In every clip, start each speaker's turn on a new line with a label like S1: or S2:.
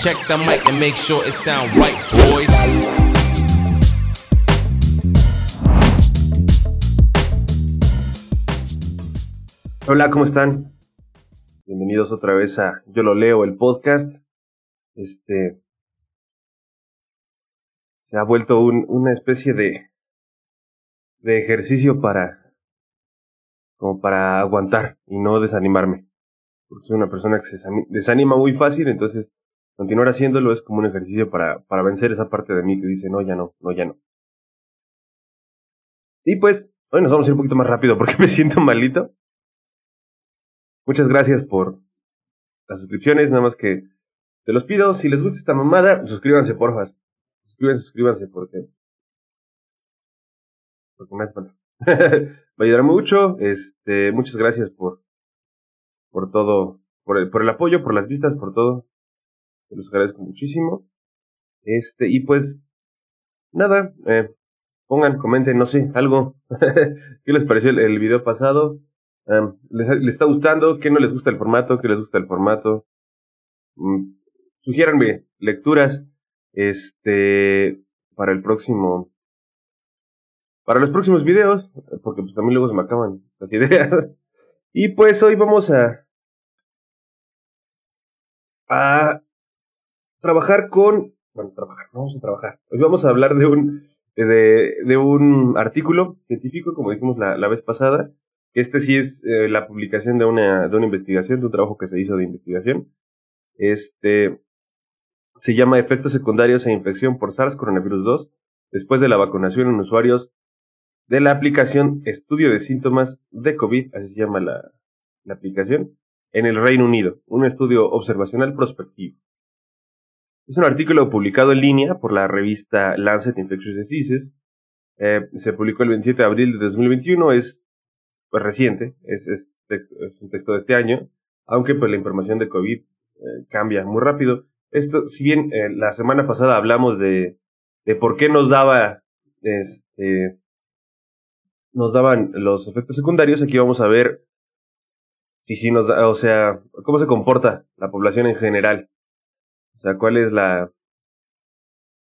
S1: Check the mic and make sure it sound right, boys.
S2: Hola, ¿cómo están? Bienvenidos otra vez a Yo lo leo, el podcast. Este se ha vuelto un, una especie de de ejercicio para como para aguantar y no desanimarme. Porque soy una persona que se desanima muy fácil, entonces continuar haciéndolo es como un ejercicio para, para vencer esa parte de mí que dice, no, ya no, no, ya no. Y pues, hoy nos vamos a ir un poquito más rápido porque me siento malito. Muchas gracias por las suscripciones, nada más que te los pido, si les gusta esta mamada, suscríbanse porfa. Suscríbanse, suscríbanse porque porque me hace falta. Va a ayudar mucho. Este, muchas gracias por, por todo, por el, por el apoyo, por las vistas, por todo. Los agradezco muchísimo. Este, y pues, nada, eh, pongan, comenten, no sé, algo. ¿Qué les pareció el, video pasado? ¿les, ¿les, está gustando? ¿Qué no les gusta el formato? ¿Qué les gusta el formato? Um, sugiéranme lecturas, este, para el próximo, para los próximos videos, porque pues también luego se me acaban las ideas. Y pues hoy vamos a a trabajar con bueno, trabajar, vamos a trabajar. Hoy vamos a hablar de un de, de un artículo científico, como dijimos la, la vez pasada. Este sí es eh, la publicación de una, de una investigación, de un trabajo que se hizo de investigación. Este se llama Efectos secundarios e infección por SARS coronavirus 2 después de la vacunación en usuarios de la aplicación Estudio de Síntomas de COVID, así se llama la, la aplicación, en el Reino Unido, un estudio observacional prospectivo. Es un artículo publicado en línea por la revista Lancet Infectious Diseases. Eh, se publicó el 27 de abril de 2021, es pues, reciente, es, es, es, un texto de este año, aunque pues la información de COVID eh, cambia muy rápido. Esto, si bien eh, la semana pasada hablamos de, de por qué nos daba este, nos daban los efectos secundarios, aquí vamos a ver si sí nos da, o sea, cómo se comporta la población en general. O sea, cuál es la...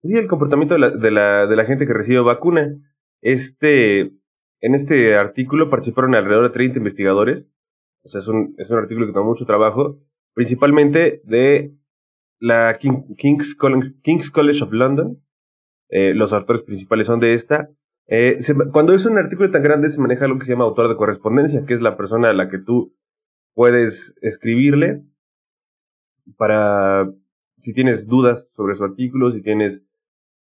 S2: Sí, el comportamiento de la, de la, de la gente que recibe vacuna. Este, en este artículo participaron alrededor de 30 investigadores. O sea, es un, es un artículo que tomó mucho trabajo, principalmente de la King's, College, King's College of London. Eh, los autores principales son de esta. Eh, cuando es un artículo tan grande se maneja lo que se llama autor de correspondencia, que es la persona a la que tú puedes escribirle para si tienes dudas sobre su artículo, si tienes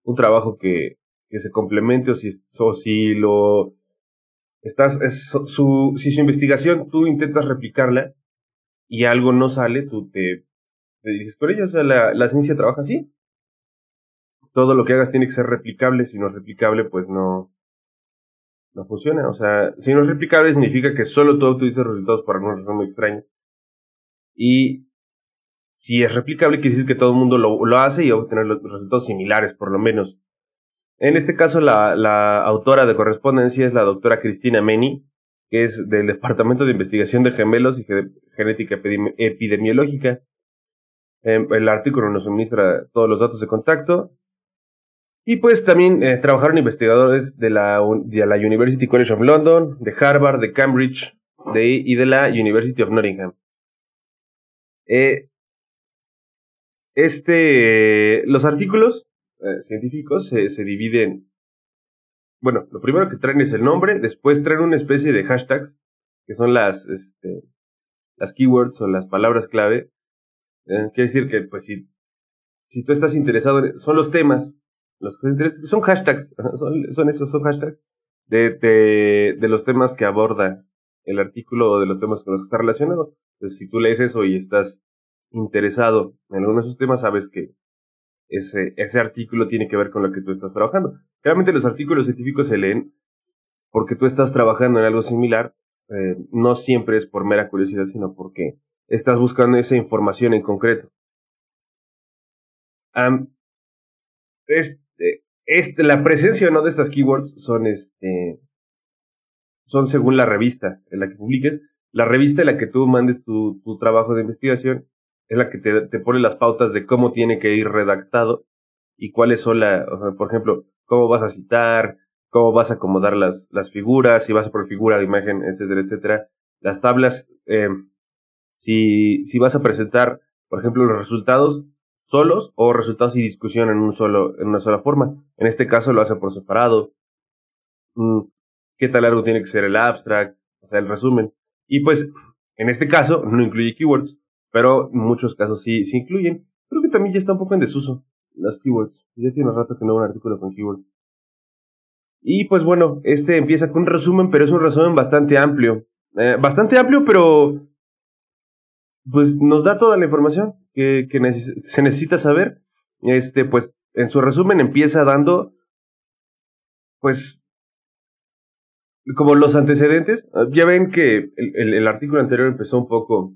S2: un trabajo que, que se complemente o si, o si lo estás es, su, si su investigación tú intentas replicarla y algo no sale, tú te, te diriges por ella. O sea, la, la ciencia trabaja así. Todo lo que hagas tiene que ser replicable. Si no es replicable, pues no, no funciona. O sea, si no es replicable significa que solo tú utilizas resultados por alguna razón muy extraña. Y si es replicable, quiere decir que todo el mundo lo, lo hace y obtener resultados similares, por lo menos. En este caso, la, la autora de correspondencia es la doctora Cristina Meni, que es del Departamento de Investigación de Gemelos y Genética Epidemiológica. Em, el artículo nos suministra todos los datos de contacto y pues también eh, trabajaron investigadores de la, de la University College of London, de Harvard, de Cambridge de, y de la University of Nottingham. Eh, este, los artículos eh, científicos se, se dividen. Bueno, lo primero que traen es el nombre, después traen una especie de hashtags, que son las, este, las keywords o las palabras clave. Eh, quiere decir que, pues, si, si tú estás interesado, son los temas los son hashtags, son, son esos, son hashtags de, de, de los temas que aborda el artículo o de los temas con los que está relacionado. Entonces, si tú lees eso y estás interesado en alguno de esos temas, sabes que ese, ese artículo tiene que ver con lo que tú estás trabajando. Realmente los artículos científicos se leen porque tú estás trabajando en algo similar, eh, no siempre es por mera curiosidad, sino porque estás buscando esa información en concreto. Um, es, este, la presencia no de estas keywords son este son según la revista en la que publiques, la revista en la que tú mandes tu, tu trabajo de investigación es la que te, te pone las pautas de cómo tiene que ir redactado y cuáles son la, por ejemplo, cómo vas a citar, cómo vas a acomodar las, las figuras, si vas a por figura imagen, etcétera, etcétera. Las tablas, eh, si, si vas a presentar, por ejemplo, los resultados solos o resultados y discusión en un solo, en una sola forma. En este caso lo hace por separado. Mm, ¿Qué tan largo tiene que ser el abstract? O sea, el resumen. Y pues, en este caso, no incluye keywords, pero en muchos casos sí, sí incluyen. Creo que también ya está un poco en desuso las keywords. Ya tiene rato que no hago un artículo con keywords. Y pues bueno, este empieza con un resumen, pero es un resumen bastante amplio. Eh, bastante amplio, pero pues nos da toda la información que, que se necesita saber. Este, pues en su resumen empieza dando, pues, como los antecedentes. Ya ven que el, el artículo anterior empezó un poco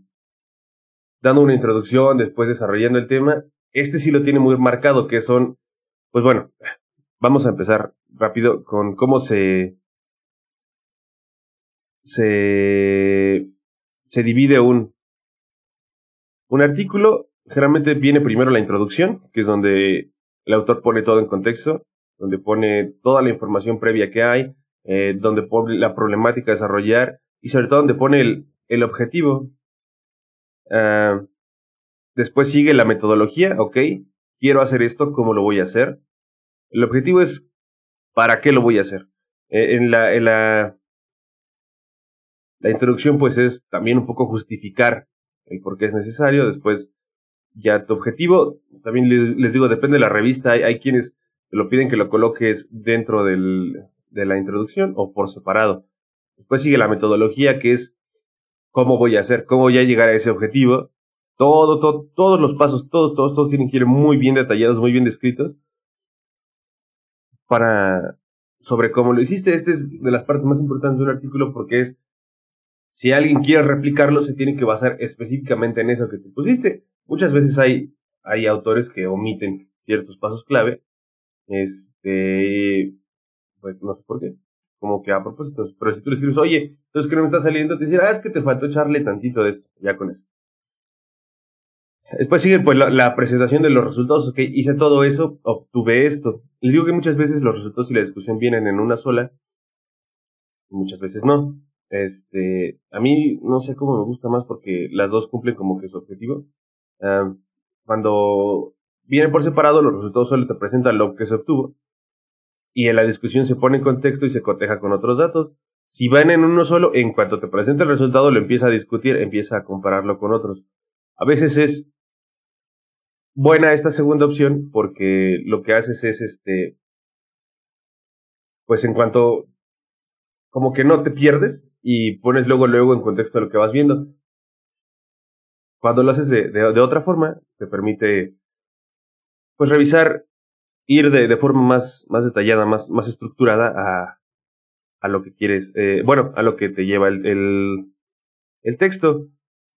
S2: dando una introducción, después desarrollando el tema. Este sí lo tiene muy marcado, que son, pues bueno, vamos a empezar rápido con cómo se, se, se divide un, un artículo. Generalmente viene primero la introducción, que es donde el autor pone todo en contexto, donde pone toda la información previa que hay, eh, donde pone la problemática a desarrollar y sobre todo donde pone el, el objetivo. Uh, Después sigue la metodología, ok, quiero hacer esto, ¿cómo lo voy a hacer? El objetivo es, ¿para qué lo voy a hacer? Eh, en la, en la, la introducción pues es también un poco justificar el por qué es necesario, después ya tu objetivo, también les, digo, depende de la revista, hay, hay, quienes te lo piden que lo coloques dentro del, de la introducción o por separado. Después sigue la metodología que es cómo voy a hacer, cómo voy a llegar a ese objetivo todo, todo, todos los pasos, todos, todos, todos tienen que ir muy bien detallados, muy bien descritos. Para, sobre cómo lo hiciste, este es de las partes más importantes de un artículo porque es, si alguien quiere replicarlo, se tiene que basar específicamente en eso que tú pusiste. Muchas veces hay, hay autores que omiten ciertos pasos clave. Este, pues no sé por qué. Como que a propósito, pero si tú le escribes, oye, entonces que no me está saliendo, te dicen, ah, es que te faltó echarle tantito de esto, ya con eso. Después sigue pues la, presentación de los resultados. Ok, hice todo eso, obtuve esto. Les digo que muchas veces los resultados y la discusión vienen en una sola. Muchas veces no. Este, a mí no sé cómo me gusta más porque las dos cumplen como que su objetivo. cuando vienen por separado, los resultados solo te presentan lo que se obtuvo. Y en la discusión se pone en contexto y se coteja con otros datos. Si van en uno solo, en cuanto te presenta el resultado, lo empieza a discutir, empieza a compararlo con otros. A veces es buena esta segunda opción porque lo que haces es este, pues en cuanto, como que no te pierdes y pones luego, luego en contexto lo que vas viendo. Cuando lo haces de, de, otra forma, te permite, pues revisar, ir de, forma más, más detallada, más, más estructurada a, a lo que quieres, eh, bueno, a lo que te lleva el, el, texto.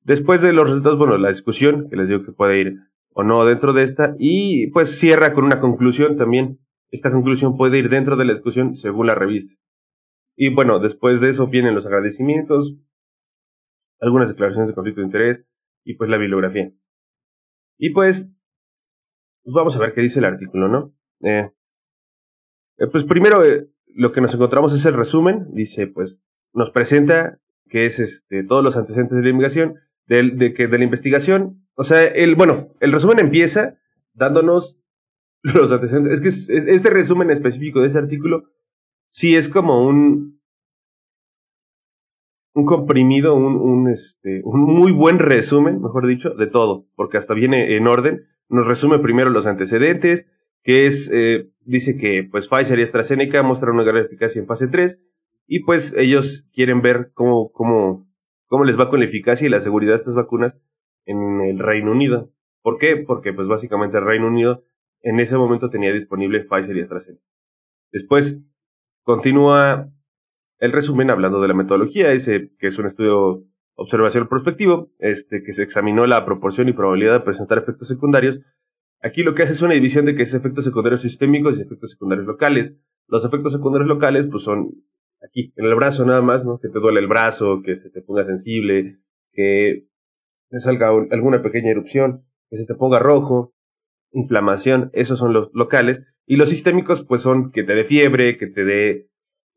S2: Después de los resultados, bueno, la discusión, que les digo que puede ir o no dentro de esta y pues cierra con una conclusión también. Esta conclusión puede ir dentro de la discusión según la revista. Y bueno, después de eso vienen los agradecimientos, algunas declaraciones de conflicto de interés y pues la bibliografía. Y pues vamos a ver qué dice el artículo, ¿no? Eh, eh pues primero eh, lo que nos encontramos es el resumen. Dice, pues, nos presenta que es este, todos los antecedentes de la investigación, de, de, que, de la investigación o sea, el, bueno, el resumen empieza dándonos los antecedentes. Es que este resumen específico de ese artículo sí es como un un comprimido, un, un, este, un muy buen resumen, mejor dicho, de todo, porque hasta viene en orden. Nos resume primero los antecedentes, que es, eh, dice que pues Pfizer y AstraZeneca muestran una gran eficacia en fase 3, y pues ellos quieren ver cómo, cómo, cómo les va con la eficacia y la seguridad de estas vacunas en el Reino Unido. ¿Por qué? Porque pues básicamente el Reino Unido en ese momento tenía disponible Pfizer y AstraZeneca. Después continúa el resumen hablando de la metodología, ese que es un estudio observación prospectivo, este que se examinó la proporción y probabilidad de presentar efectos secundarios. Aquí lo que hace es una división de que es efectos secundarios sistémicos y efectos secundarios locales. Los efectos secundarios locales pues son aquí en el brazo nada más, ¿no? Que te duele el brazo, que se te ponga sensible, que te salga alguna pequeña erupción, que se te ponga rojo, inflamación, esos son los locales. Y los sistémicos, pues son que te dé fiebre, que te dé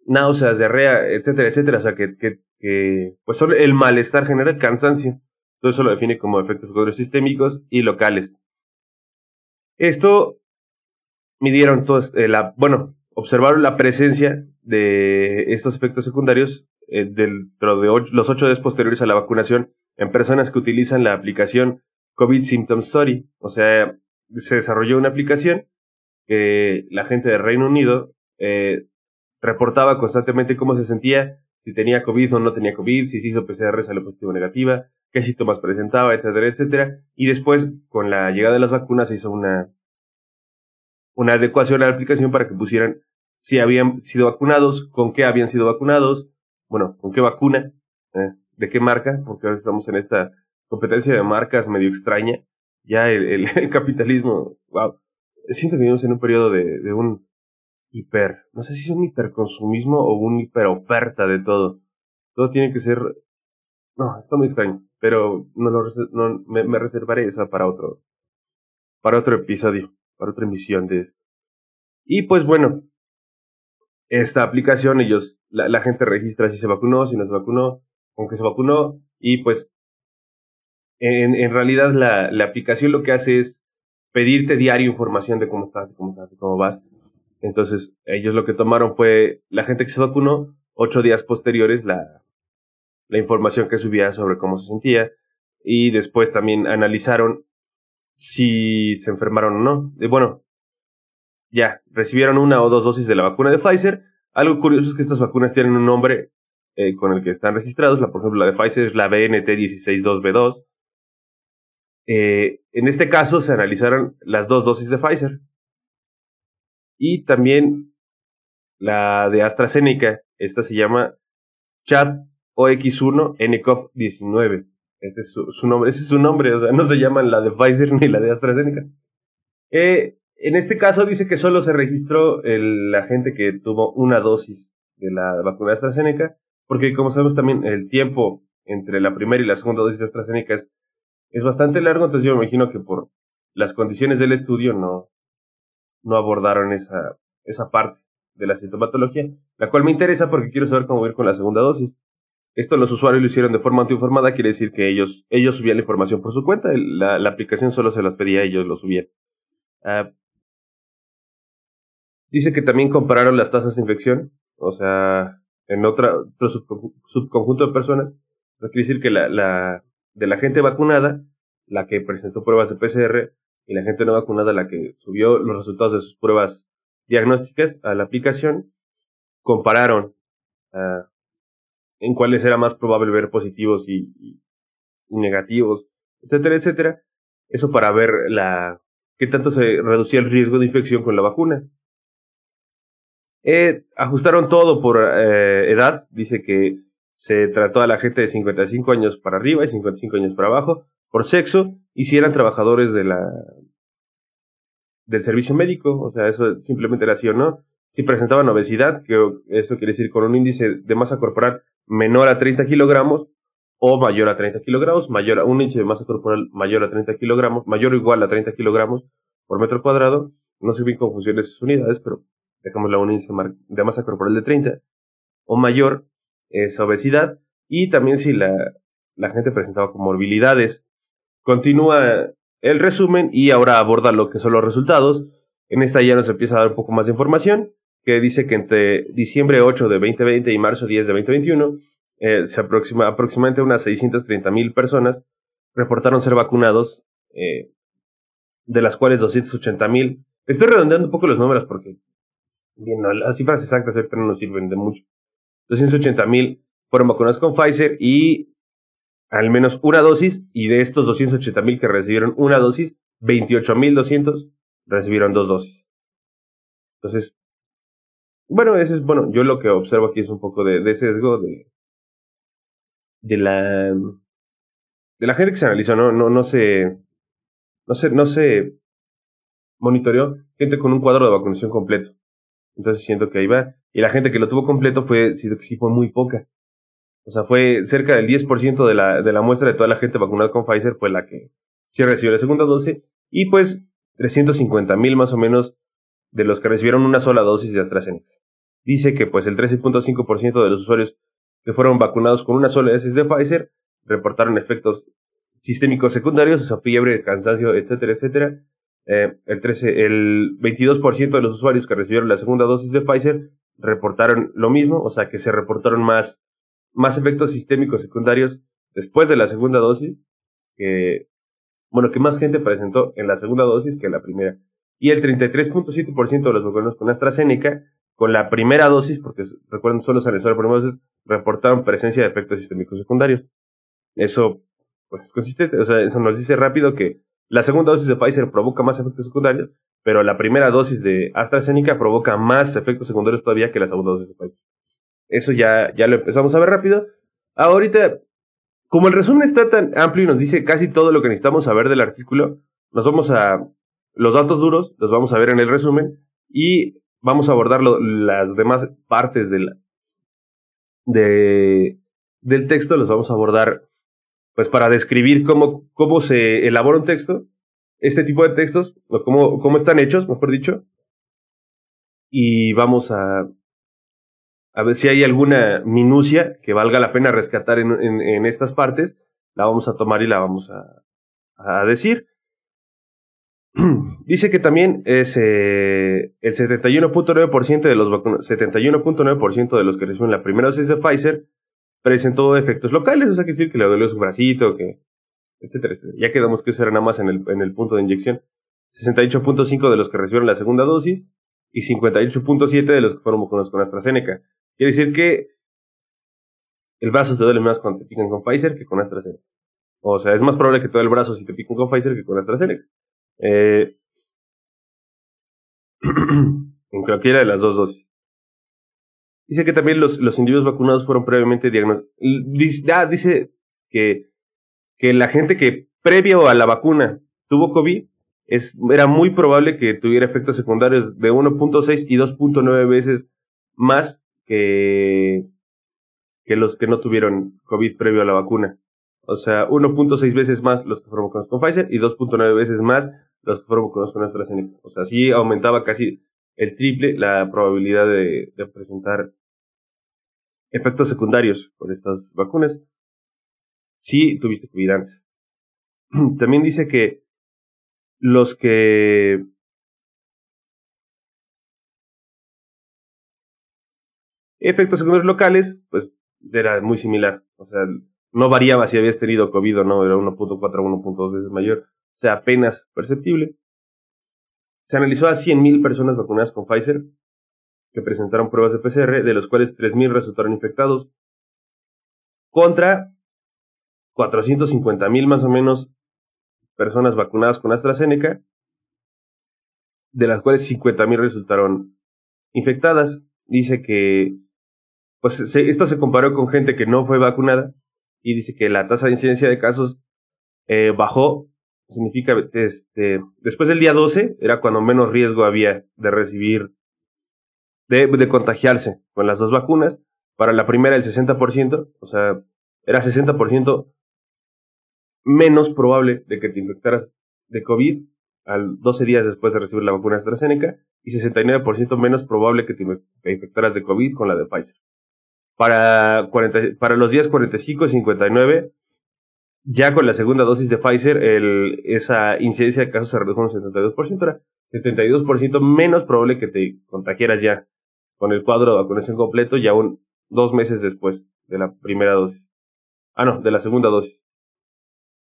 S2: náuseas, diarrea, etcétera, etcétera. O sea, que, que, que pues son el malestar general, cansancio. Todo eso lo define como efectos secundarios sistémicos y locales. Esto midieron todos, eh, la, bueno, observaron la presencia de estos efectos secundarios eh, dentro de los ocho días posteriores a la vacunación en personas que utilizan la aplicación COVID Symptom Study. O sea, se desarrolló una aplicación que la gente del Reino Unido eh, reportaba constantemente cómo se sentía, si tenía COVID o no tenía COVID, si se hizo PCR, salió positivo o negativa, qué síntomas presentaba, etcétera, etcétera. Y después, con la llegada de las vacunas, se hizo una, una adecuación a la aplicación para que pusieran si habían sido vacunados, con qué habían sido vacunados, bueno, con qué vacuna, eh, de qué marca, porque ahora estamos en esta competencia de marcas medio extraña. Ya el, el, capitalismo, wow, siento que vivimos en un periodo de, de un hiper, no sé si es un hiperconsumismo o un hiperoferta de todo. Todo tiene que ser, no, está muy extraño, pero no lo, no, me, reservaré esa para otro, para otro episodio, para otra emisión de esto. Y pues bueno, esta aplicación, ellos, la, la, gente registra si se vacunó, si no se vacunó, con qué se vacunó, y pues en, en realidad la, la aplicación lo que hace es pedirte diario información de cómo estás, cómo estás, cómo vas. Entonces, ellos lo que tomaron fue la gente que se vacunó, ocho días posteriores, la, información que subía sobre cómo se sentía, y después también analizaron si se enfermaron o no. Y bueno, ya, recibieron una o dos dosis de la vacuna de Pfizer. Algo curioso es que estas vacunas tienen un nombre eh, con el que están registrados. La, por ejemplo, la de Pfizer es la BNT162B2. Eh, en este caso se analizaron las dos dosis de Pfizer. Y también la de AstraZeneca. Esta se llama Chad OX1 NCOV 19. Ese es su, nombre, ese es su nombre, o sea, no se llaman la de Pfizer ni la de AstraZeneca. Eh, en este caso dice que solo se registró la gente que tuvo una dosis de la vacuna de AstraZeneca, porque como sabemos también el tiempo entre la primera y la segunda dosis de AstraZeneca es, es bastante largo, entonces yo me imagino que por las condiciones del estudio no, no abordaron esa, esa parte de la sintomatología, la cual me interesa porque quiero saber cómo ir con la segunda dosis. Esto los usuarios lo hicieron de forma autoinformada, quiere decir que ellos, ellos subían la información por su cuenta, la, la aplicación solo se las pedía, ellos lo subían. Uh, Dice que también compararon las tasas de infección, o sea, en otra, otro subconjunto de personas. Eso quiere decir que la, la, de la gente vacunada, la que presentó pruebas de PCR, y la gente no vacunada, la que subió los resultados de sus pruebas diagnósticas a la aplicación, compararon uh, en cuáles era más probable ver positivos y, negativos, etcétera, etcétera. Eso para ver la qué tanto se reducía el riesgo de infección con la vacuna. Eh, ajustaron todo por eh, edad. Dice que se trató a la gente de 55 años para arriba y 55 años para abajo. Por sexo y si eran trabajadores de la del servicio médico. O sea, eso simplemente era así o no. Si presentaban obesidad, que eso quiere decir con un índice de masa corporal menor a 30 kilogramos o mayor a 30 kilogramos, mayor a un índice de masa corporal mayor a 30 kilogramos, mayor o igual a 30 kilogramos por metro cuadrado. No sé bien cómo funcionan esas unidades, pero dejamos la índice de masa corporal de 30 o mayor, es obesidad, y también si la, la gente presentaba comorbilidades. Continúa el resumen y ahora aborda lo que son los resultados. En esta ya nos empieza a dar un poco más de información, que dice que entre diciembre 8 de 2020 y marzo 10 de 2021, eh, se aproxima aproximadamente unas 630 mil personas reportaron ser vacunados, eh, de las cuales 280 mil. Estoy redondeando un poco los números porque bien, las cifras exactas no sirven de mucho. 280 mil fueron vacunados con Pfizer y al menos una dosis, y de estos 280 mil que recibieron una dosis, 28 mil 200 recibieron dos dosis. Entonces, bueno, ese es, bueno, yo lo que observo aquí es un poco de, de sesgo de, de la, de la gente que se analizó, no, no, no se, no se, no se monitoreó gente con un cuadro de vacunación completo. Entonces siento que ahí va. Y la gente que lo tuvo completo fue, sí, sí fue muy poca. O sea, fue cerca del 10% de la, de la muestra de toda la gente vacunada con Pfizer fue la que sí recibió la segunda dosis. Y pues 350 mil más o menos de los que recibieron una sola dosis de AstraZeneca. Dice que pues el 13.5% de los usuarios que fueron vacunados con una sola dosis de Pfizer reportaron efectos sistémicos secundarios, o sea, fiebre, cansancio, etcétera, etcétera. Eh, el, 13, el 22% de los usuarios que recibieron la segunda dosis de Pfizer reportaron lo mismo, o sea que se reportaron más, más efectos sistémicos secundarios después de la segunda dosis, que, bueno, que más gente presentó en la segunda dosis que en la primera. Y el 33.7% de los vacunados con AstraZeneca, con la primera dosis, porque recuerden, solo se realizó la primera dosis, reportaron presencia de efectos sistémicos secundarios. Eso, pues, consiste, o sea, eso nos dice rápido que la segunda dosis de Pfizer provoca más efectos secundarios, pero la primera dosis de AstraZeneca provoca más efectos secundarios todavía que la segunda dosis de Pfizer. Eso ya, ya lo empezamos a ver rápido. Ahorita, como el resumen está tan amplio y nos dice casi todo lo que necesitamos saber del artículo, nos vamos a los datos duros, los vamos a ver en el resumen y vamos a abordar las demás partes del, de, del texto, los vamos a abordar pues para describir cómo, cómo se elabora un texto, este tipo de textos, o cómo, cómo están hechos, mejor dicho. Y vamos a, a ver si hay alguna minucia que valga la pena rescatar en, estas partes, la vamos a tomar y la vamos a, decir. Dice que también es eh, el 71.9% de los 71.9% de los que reciben la primera dosis de Pfizer presentó efectos locales, o sea, que decir que le dolió su bracito, que, etcétera, etcétera. Ya quedamos que eso era nada más en el, en el punto de inyección. 68.5 de los que recibieron la segunda dosis y 58.7 de los que fueron vacunados con AstraZeneca. Quiere decir que el brazo te duele más cuando te pican con Pfizer que con AstraZeneca. O sea, es más probable que te duele el brazo si te pican con Pfizer que con AstraZeneca. Eh, en cualquiera de las dos dosis. Dice que también los, los individuos vacunados fueron previamente diagnosticados. Dice, ah, dice que, que la gente que previo a la vacuna tuvo COVID, es, era muy probable que tuviera efectos secundarios de 1.6 y 2.9 veces más que, que los que no tuvieron COVID previo a la vacuna. O sea, 1.6 veces más los que fueron vacunados con Pfizer y 2.9 veces más los que fueron vacunados con AstraZeneca. O sea, sí aumentaba casi el triple la probabilidad de, presentar efectos secundarios con estas vacunas si tuviste COVID antes. También dice que los que efectos secundarios locales, pues era muy similar. O sea, no variaba si habías tenido COVID o no, era 1.4 o 1.2 veces mayor. O sea, apenas perceptible. Se analizó a 100.000 personas vacunadas con Pfizer que presentaron pruebas de PCR, de los cuales 3.000 resultaron infectados, contra 450.000 más o menos personas vacunadas con AstraZeneca, de las cuales 50.000 resultaron infectadas. Dice que pues esto se comparó con gente que no fue vacunada y dice que la tasa de incidencia de casos eh, bajó significa, este, después del día 12 era cuando menos riesgo había de recibir, de, de contagiarse con las dos vacunas. Para la primera el 60%, o sea, era 60% menos probable de que te infectaras de COVID al 12 días después de recibir la vacuna AstraZeneca y 69% menos probable que te infectaras de COVID con la de Pfizer. Para, 40, para los días 45 y 59 ya con la segunda dosis de Pfizer, el, esa incidencia de casos se redujo un 72%, era 72% menos probable que te contagiaras ya con el cuadro de vacunación completo ya un dos meses después de la primera dosis. Ah, no, de la segunda dosis.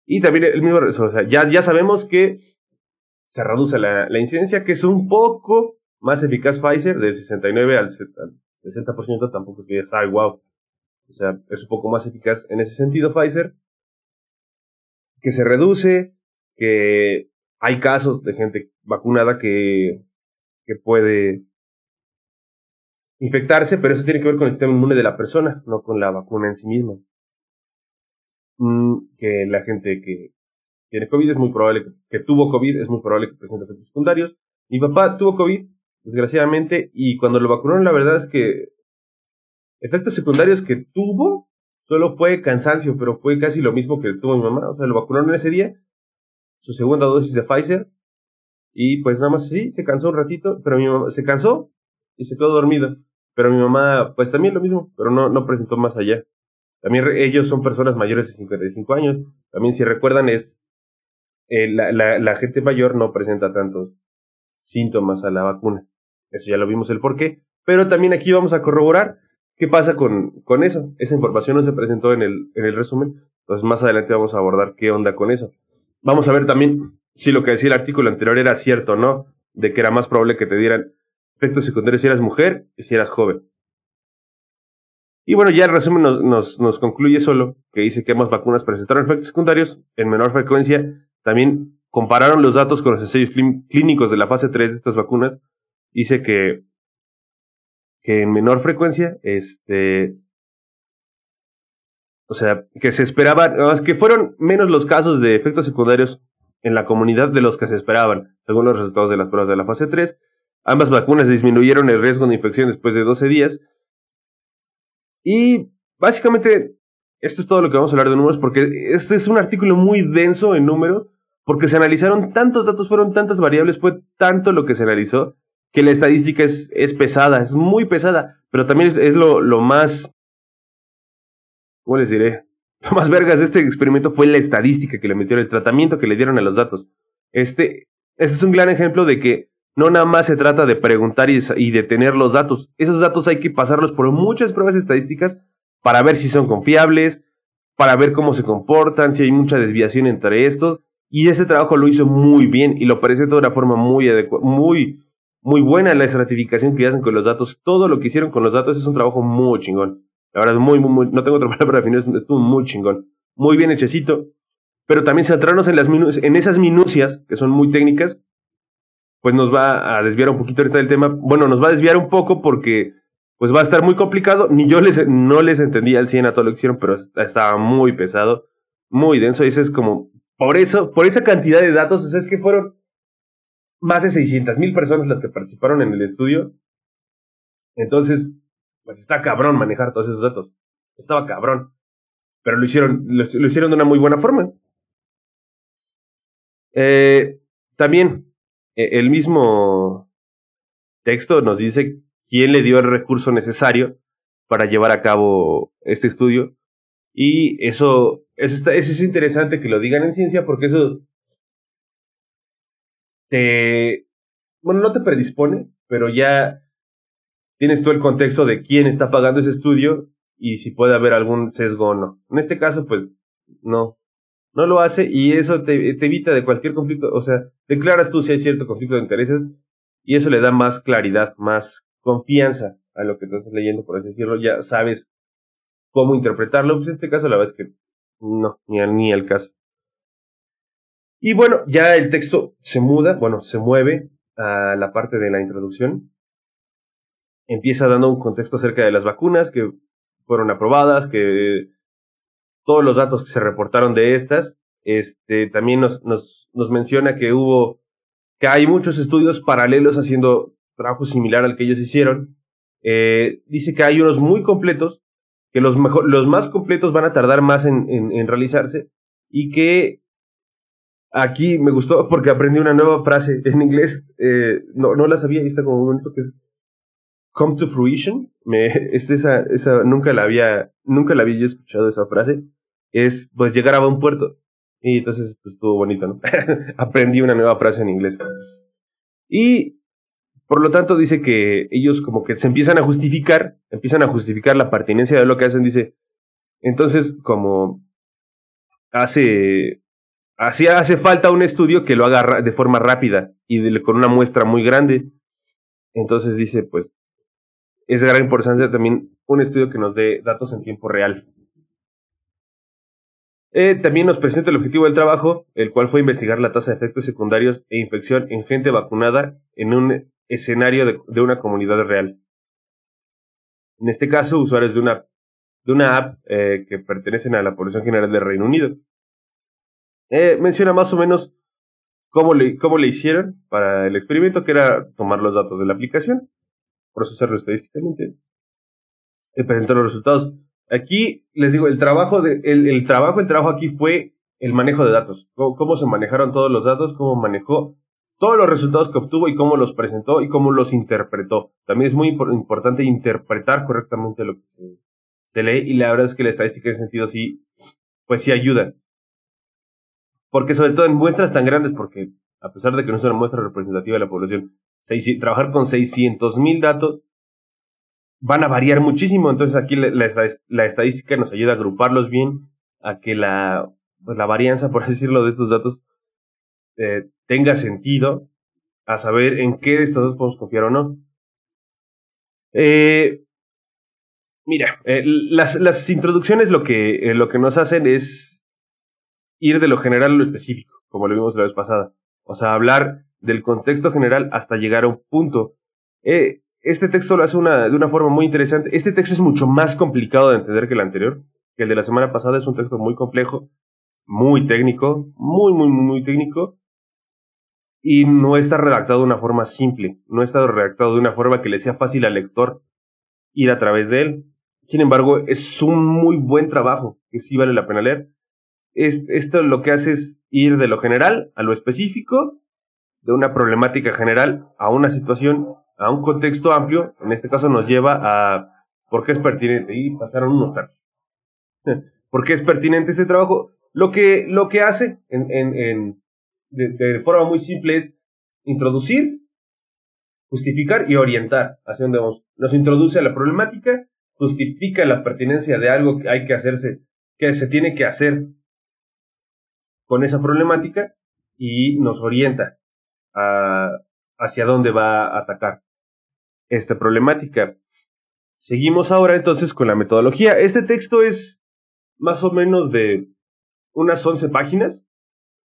S2: Y también el mismo, o sea, ya, ya sabemos que se reduce la, la incidencia, que es un poco más eficaz Pfizer, del 69 al 60%, tampoco es que ya está, wow. O sea, es un poco más eficaz en ese sentido Pfizer que se reduce, que hay casos de gente vacunada que, que puede infectarse, pero eso tiene que ver con el sistema inmune de la persona, no con la vacuna en sí misma. Mm, que la gente que tiene COVID es muy probable que, que tuvo COVID, es muy probable que presente efectos secundarios. Mi papá tuvo COVID, desgraciadamente, y cuando lo vacunaron, la verdad es que efectos secundarios que tuvo Solo fue cansancio, pero fue casi lo mismo que tuvo mi mamá. O sea, lo vacunaron ese día, su segunda dosis de Pfizer, y pues nada más sí, se cansó un ratito, pero mi mamá se cansó y se quedó dormido. Pero mi mamá, pues también lo mismo, pero no, no presentó más allá. También ellos son personas mayores de 55 años. También si recuerdan es, eh, la, la, la gente mayor no presenta tantos síntomas a la vacuna. Eso ya lo vimos el por qué. Pero también aquí vamos a corroborar qué pasa con, con eso. Esa información no se presentó en el, en el resumen. Entonces más adelante vamos a abordar qué onda con eso. Vamos a ver también si lo que decía el artículo anterior era cierto o no, de que era más probable que te dieran efectos secundarios si eras mujer y si eras joven. Y bueno, ya el resumen nos, nos, concluye solo que dice que ambas vacunas presentaron efectos secundarios en menor frecuencia. También compararon los datos con los ensayos clínicos de la fase 3 de estas vacunas. Dice que, que en menor frecuencia, este, o sea, que se esperaban, que fueron menos los casos de efectos secundarios en la comunidad de los que se esperaban, según los resultados de las pruebas de la fase 3. Ambas vacunas disminuyeron el riesgo de infección después de 12 días. Y básicamente, esto es todo lo que vamos a hablar de números, porque este es un artículo muy denso en números, porque se analizaron tantos datos, fueron tantas variables, fue tanto lo que se analizó, que la estadística es, es pesada, es muy pesada, pero también es, lo, lo más, ¿cómo les diré? Lo más vergas de este experimento fue la estadística que le metieron, el tratamiento que le dieron a los datos. Este, este es un gran ejemplo de que no nada más se trata de preguntar y, y de tener los datos. Esos datos hay que pasarlos por muchas pruebas estadísticas para ver si son confiables, para ver cómo se comportan, si hay mucha desviación entre estos. Y ese trabajo lo hizo muy bien y lo parece de una forma muy muy, muy buena la estratificación que hacen con los datos. Todo lo que hicieron con los datos es un trabajo muy chingón. La verdad, muy, muy, no tengo otra palabra para definir, estuvo muy chingón. Muy bien hechecito. Pero también centrarnos en, las en esas minucias, que son muy técnicas, pues nos va a desviar un poquito ahorita del tema. Bueno, nos va a desviar un poco porque pues va a estar muy complicado. Ni yo les, no les entendía al 100 a todo lo que hicieron, pero estaba muy pesado, muy denso. Y eso es como, por eso, por esa cantidad de datos, o sea, que fueron más de 600 mil personas las que participaron en el estudio. Entonces, pues está cabrón manejar todos esos datos. Estaba cabrón. Pero lo hicieron, lo, hicieron de una muy buena forma. Eh, también, e, el mismo texto nos dice quién le dio el recurso necesario para llevar a cabo este estudio. Y eso, eso, está, eso es interesante que lo digan en ciencia porque eso te, bueno, no te predispone, pero ya tienes tú el contexto de quién está pagando ese estudio y si puede haber algún sesgo o no. En este caso, pues no, no lo hace y eso te, evita de cualquier conflicto, o sea, declaras tú si hay cierto conflicto de intereses y eso le da más claridad, más confianza a lo que estás leyendo, por así decirlo, ya sabes cómo interpretarlo, pues en este caso la verdad es que no, ni al, ni al caso. Y bueno, ya el texto se muda, bueno, se mueve a la parte de la introducción empieza dando un contexto acerca de las vacunas que fueron aprobadas, que todos los datos que se reportaron de estas, este, también nos, nos, nos menciona que hubo, que hay muchos estudios paralelos haciendo trabajo similar al que ellos hicieron. Eh, dice que hay unos muy completos, que los, mejor, los más completos van a tardar más en, en, realizarse y que aquí me gustó porque aprendí una nueva frase en inglés, eh, no, no la sabía y está como un momento que es come to fruition, es esa, esa, nunca la había, nunca la había yo escuchado esa frase, es pues llegar a buen puerto. Y entonces pues estuvo bonito, ¿no? Aprendí una nueva frase en inglés. Y por lo tanto dice que ellos como que se empiezan a justificar, empiezan a justificar la pertinencia de lo que hacen, dice, entonces como hace, así hace falta un estudio que lo haga de forma rápida y con una muestra muy grande. Entonces dice, pues es de gran importancia también un estudio que nos dé datos en tiempo real. Eh, también nos presenta el objetivo del trabajo, el cual fue investigar la tasa de efectos secundarios e infección en gente vacunada en un escenario de, una comunidad real. En este caso, usuarios de una, de una app eh, que pertenecen a la población general del Reino Unido. Eh, menciona más o menos cómo le, cómo le hicieron para el experimento, que era tomar los datos de la aplicación, procesarlo estadísticamente y presentar los resultados. Aquí les digo, el trabajo, de, el, trabajo, el trabajo aquí fue el manejo de datos. Cómo, cómo, se manejaron todos los datos, cómo manejó todos los resultados que obtuvo y cómo los presentó y cómo los interpretó. También es muy importante interpretar correctamente lo que se, se, lee y la verdad es que la estadística en ese sentido sí, pues sí ayuda. Porque sobre todo en muestras tan grandes, porque a pesar de que no es una muestra representativa de la población, trabajar con 600 mil datos van a variar muchísimo. Entonces aquí la, estadística nos ayuda a agruparlos bien, a que la, pues la varianza, por decirlo, de estos datos eh, tenga sentido, a saber en qué de estos datos podemos confiar o no. Eh, mira, eh, las, las, introducciones lo que, lo que nos hacen es ir de lo general a lo específico, como lo vimos la vez pasada. O sea, hablar del contexto general hasta llegar a un punto. Eh, este texto lo hace de una forma muy interesante. Este texto es mucho más complicado de entender que el anterior, que el de la semana pasada es un texto muy complejo, muy técnico, muy, muy, muy, muy técnico, y no está redactado de una forma simple, no está redactado de una forma que le sea fácil al lector ir a través de él. Sin embargo, es un muy buen trabajo que sí vale la pena leer. Es, esto lo que hace es ir de lo general a lo específico, de una problemática general a una situación a un contexto amplio, en este caso nos lleva a por qué es pertinente, y pasaron unos términos. ¿Por qué es pertinente este trabajo? Lo que, lo que hace en de, forma muy simple es introducir, justificar y orientar hacia dónde vamos. Nos introduce a la problemática, justifica la pertinencia de algo que hay que hacerse, que se tiene que hacer con esa problemática y nos orienta hacia dónde va a atacar esta problemática. Seguimos ahora entonces con la metodología. Este texto es más o menos de unas 11 páginas.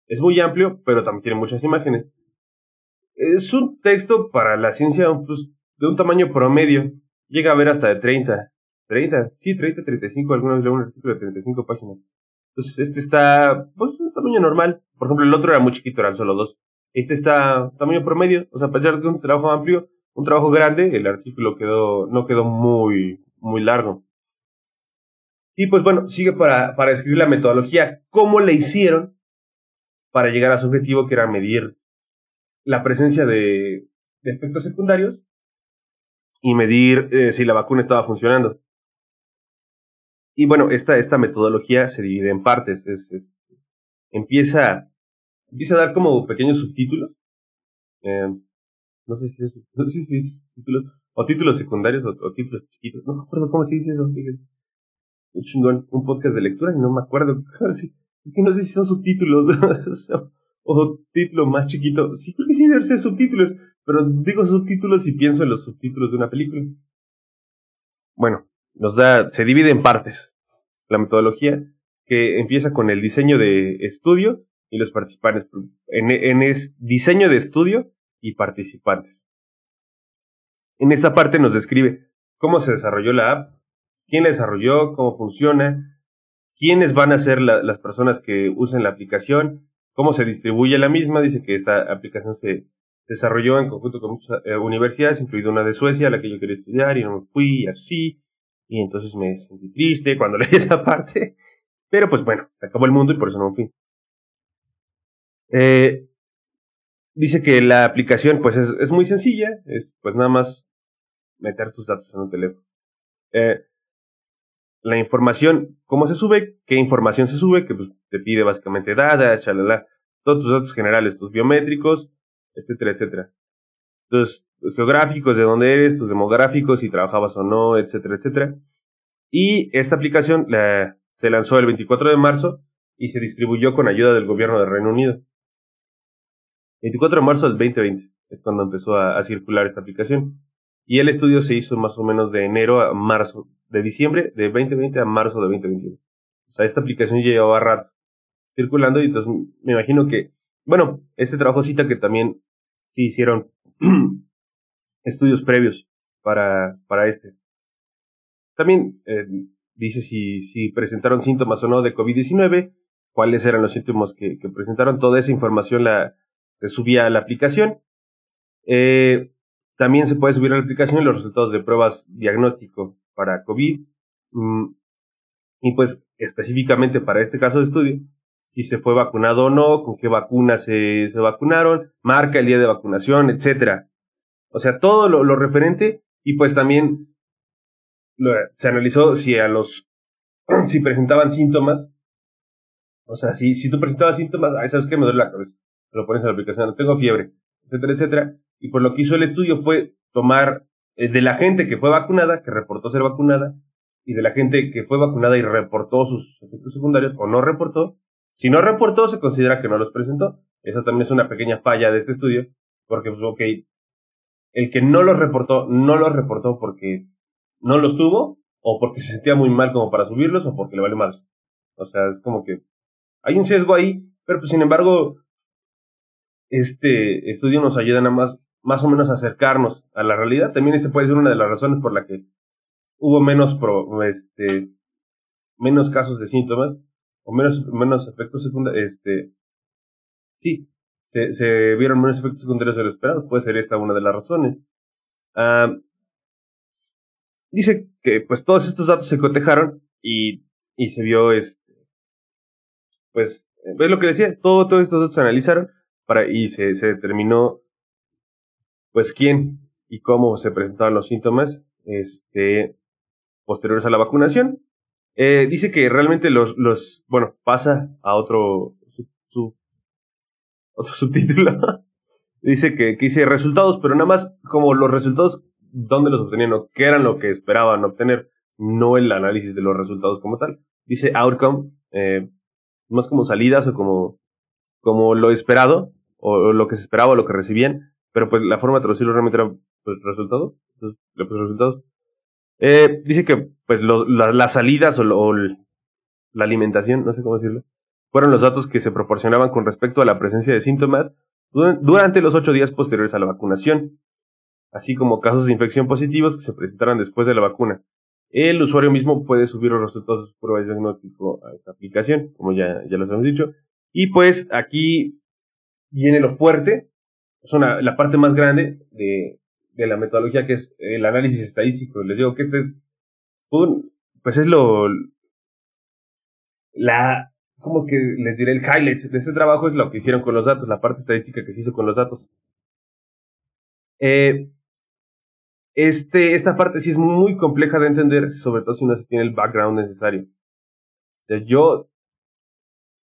S2: Es muy amplio, pero también tiene muchas imágenes. Es un texto para la ciencia pues, de un tamaño promedio. Llega a ver hasta de 30. 30, sí, 30, 35, algunos de un artículo de 35 páginas. Entonces, este está, pues, normal. Por ejemplo, el otro era muy chiquito, eran solo dos. Este está tamaño promedio, o sea, a pesar de un trabajo amplio, un trabajo grande, el artículo quedó, no quedó muy, muy largo. Y pues bueno, sigue para, para escribir la metodología, cómo le hicieron para llegar a su objetivo, que era medir la presencia de, efectos secundarios y medir eh, si la vacuna estaba funcionando. Y bueno, esta, esta metodología se divide en partes. Es, es, empieza empieza a dar como pequeños subtítulos. Eh, no sé si es, no sé si o títulos secundarios o, títulos chiquitos. No me acuerdo cómo se dice eso. Un chingón, un podcast de lectura y no me acuerdo. Es que no sé si son subtítulos o título más chiquito. Sí, creo que sí deben ser subtítulos, pero digo subtítulos y pienso en los subtítulos de una película. Bueno, nos da, se divide en partes la metodología que empieza con el diseño de estudio y los participantes en, en diseño de estudio y participantes. En esta parte nos describe cómo se desarrolló la app, quién la desarrolló, cómo funciona, quiénes van a ser las personas que usen la aplicación, cómo se distribuye la misma. Dice que esta aplicación se desarrolló en conjunto con muchas eh, universidades, incluida una de Suecia, la que yo quería estudiar, y no me fui así, y entonces me sentí triste cuando leí esa parte. Pero pues bueno, se acabó el mundo y por eso no me fui. Eh, dice que la aplicación pues es, es, muy sencilla, es pues nada más meter tus datos en un teléfono. Eh, la información, ¿cómo se sube? ¿Qué información se sube? Que pues, te pide básicamente data, chalala, todos tus datos generales, tus biométricos, etcétera, etcétera. Tus, geográficos, de dónde eres, tus demográficos, si trabajabas o no, etcétera, etcétera. Y esta aplicación la, se lanzó el 24 de marzo y se distribuyó con ayuda del gobierno del Reino Unido. 24 de marzo del 2020 es cuando empezó a, circular esta aplicación. Y el estudio se hizo más o menos de enero a marzo, de diciembre de 2020 a marzo de 2021. O sea, esta aplicación llevaba rato circulando y entonces me imagino que, bueno, este trabajo cita que también sí hicieron estudios previos para, para este. También eh, dice si, si presentaron síntomas o no de COVID-19, cuáles eran los síntomas que, presentaron. Toda esa información la, se subía a la aplicación. Eh, también se puede subir a la aplicación los resultados de pruebas diagnóstico para COVID. Mm, Y pues específicamente para este caso de estudio, si se fue vacunado o no, con qué vacuna se, se vacunaron, marca el día de vacunación, etcétera. O sea, todo lo referente y pues también se analizó si a los si presentaban síntomas, o sea, si, si tú presentabas síntomas, ahí sabes que me duele la cabeza, lo pones en la aplicación, tengo fiebre, etcétera, etcétera, y por lo que hizo el estudio fue tomar eh, de la gente que fue vacunada, que reportó ser vacunada, y de la gente que fue vacunada y reportó sus efectos secundarios o no reportó, si no reportó se considera que no los presentó. Eso también es una pequeña falla de este estudio, porque pues ok, el que no los reportó, no los reportó porque no los tuvo, o porque se sentía muy mal como para subirlos, o porque le vale mal. O sea, es como que hay un sesgo ahí, pero pues sin embargo, este estudio nos ayuda nada más, más o menos a acercarnos a la realidad. También este puede ser una de las razones por la que hubo menos, pro, este, menos casos de síntomas, o menos, menos efectos secundarios, este, sí, se, se, vieron menos efectos secundarios de lo esperado. Puede ser esta una de las razones. Ah, dice que pues todos estos datos se cotejaron y, y se vio este pues ves lo que decía, todo, todos estos datos se analizaron para, y se, se determinó pues quién y cómo se presentaban los síntomas este posteriores a la vacunación. Eh, dice que realmente los, los, bueno, pasa a otro, su, otro subtítulo. dice que, que dice resultados, pero nada más como los resultados dónde los obtenían o qué eran lo que esperaban obtener, no el análisis de los resultados como tal. Dice outcome, eh, más como salidas o como, como lo esperado, o, lo que se esperaba o lo que recibían, pero pues la forma de traducirlo realmente era pues resultado, entonces resultados. Eh, dice que pues los, las salidas o, o la alimentación, no sé cómo decirlo, fueron los datos que se proporcionaban con respecto a la presencia de síntomas durante los ocho días posteriores a la vacunación así como casos de infección positivos que se presentaron después de la vacuna. El usuario mismo puede subir los resultados de su prueba de diagnóstico a esta aplicación, como ya, ya los hemos dicho. Y pues aquí viene lo fuerte, es la parte más grande de, de la metodología que es el análisis estadístico. Les digo que este es un, pues es lo, la, como que les diré el highlight de este trabajo es lo que hicieron con los datos, la parte estadística que se hizo con los datos. Eh, este, esta parte sí es muy compleja de entender, sobre todo si no se tiene el background necesario. O sea, yo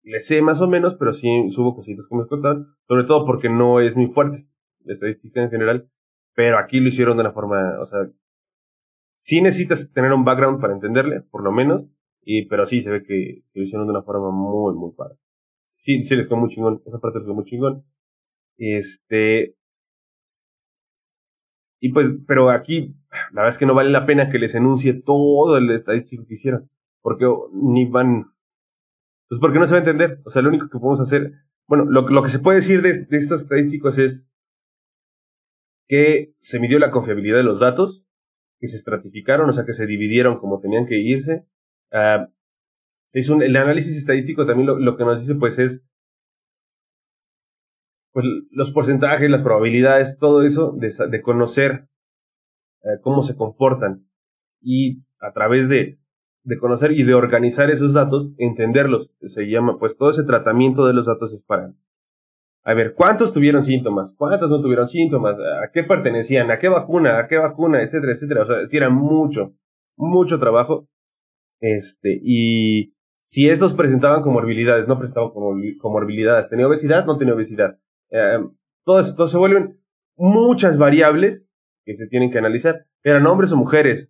S2: le sé más o menos, pero sí subo cositas que me contar, sobre todo porque no es muy fuerte la estadística en general, pero aquí lo hicieron de una forma, o sea, sí necesitas tener un background para entenderle, por lo menos, y, pero sí se ve que, lo hicieron de una forma muy, muy padre. Sí, sí les quedó muy chingón, esa parte les quedó muy chingón. Este, y pues, pero aquí, la verdad es que no vale la pena que les enuncie todo el estadístico que hicieron. Porque ni van. Pues porque no se va a entender. O sea, lo único que podemos hacer. Bueno, lo, lo que se puede decir de, de estos estadísticos es que se midió la confiabilidad de los datos, que se estratificaron, o sea, que se dividieron como tenían que irse. Se hizo un, el análisis estadístico también lo, lo que nos dice, pues, es pues, los porcentajes, las probabilidades, todo eso, de, de conocer eh, cómo se comportan y a través de, de conocer y de organizar esos datos, entenderlos. Se llama, pues todo ese tratamiento de los datos es para, a ver, ¿cuántos tuvieron síntomas? ¿Cuántos no tuvieron síntomas? ¿A qué pertenecían? ¿A qué vacuna? ¿A qué vacuna? Etcétera, etcétera. O sea, si era mucho, mucho trabajo. Este, y si estos presentaban comorbilidades, no presentaban comorbilidades, tenía obesidad, no tenía obesidad. Eh, todo esto se vuelven muchas variables que se tienen que analizar. Eran hombres o mujeres,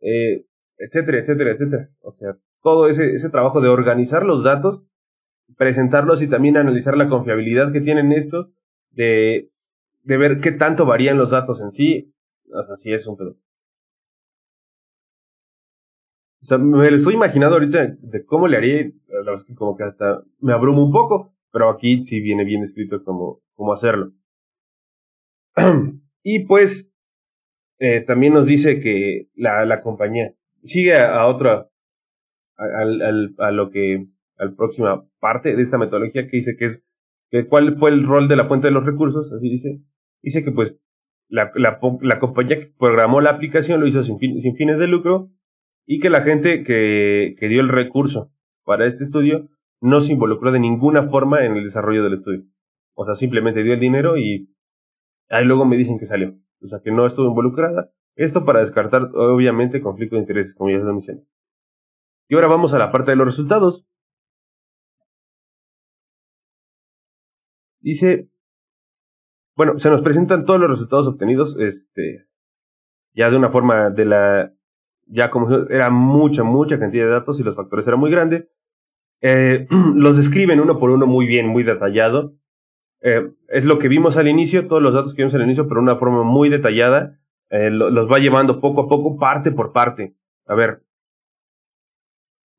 S2: eh, etcétera, etcétera, etcétera. O sea, todo ese, ese trabajo de organizar los datos, presentarlos y también analizar la confiabilidad que tienen estos, de, de ver qué tanto varían los datos en sí. O sea, sí es un pedo. O sea, me lo estoy imaginando ahorita de cómo le haría, la verdad es que como que hasta me abrumo un poco, pero aquí sí viene bien escrito cómo, cómo hacerlo. y pues eh, también nos dice que la, la compañía sigue a, otra, a, lo que, al próxima parte de esta metodología que dice que es, cuál fue el rol de la fuente de los recursos, así dice. Dice que pues la, la, la compañía que programó la aplicación lo hizo sin, sin fines de lucro y que la gente que, que dio el recurso para este estudio no se involucró de ninguna forma en el desarrollo del estudio. O sea, simplemente dio el dinero y ahí luego me dicen que salió. O sea, que no estuvo involucrada. Esto para descartar, obviamente, conflicto de intereses, como ya lo mencioné. Y ahora vamos a la parte de los resultados. Dice, bueno, se nos presentan todos los resultados obtenidos, este, ya de una forma de la, ya como era mucha, mucha cantidad de datos y los factores eran muy grandes, eh, los describen uno por uno muy bien, muy detallado. Eh, es lo que vimos al inicio, todos los datos que vimos al inicio, pero de una forma muy detallada. Eh, los va llevando poco a poco, parte por parte. A ver,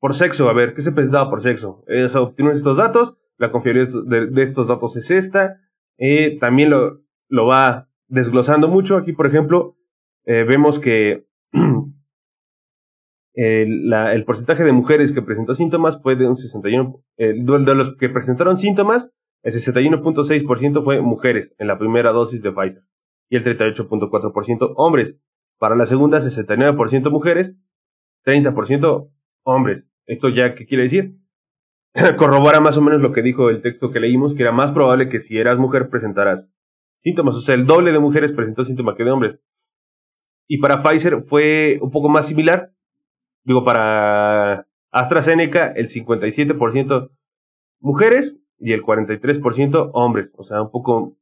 S2: por sexo, a ver, ¿qué se presentaba por sexo? Eh, obtienes estos datos, la confiabilidad de, estos datos es esta. también lo, lo va desglosando mucho. Aquí, por ejemplo, vemos que el, porcentaje de mujeres que presentó síntomas fue de un 61, de los que presentaron síntomas, el 61.6% fue mujeres en la primera dosis de Pfizer y el 38.4% hombres. Para la segunda, 69% mujeres, 30% hombres. ¿Esto ya qué quiere decir? Corrobora más o menos lo que dijo el texto que leímos, que era más probable que si eras mujer presentaras síntomas. O sea, el doble de mujeres presentó síntomas que de hombres. Y para Pfizer fue un poco más similar, Digo, para AstraZeneca, el 57% mujeres y el 43% hombres. O sea, un poco.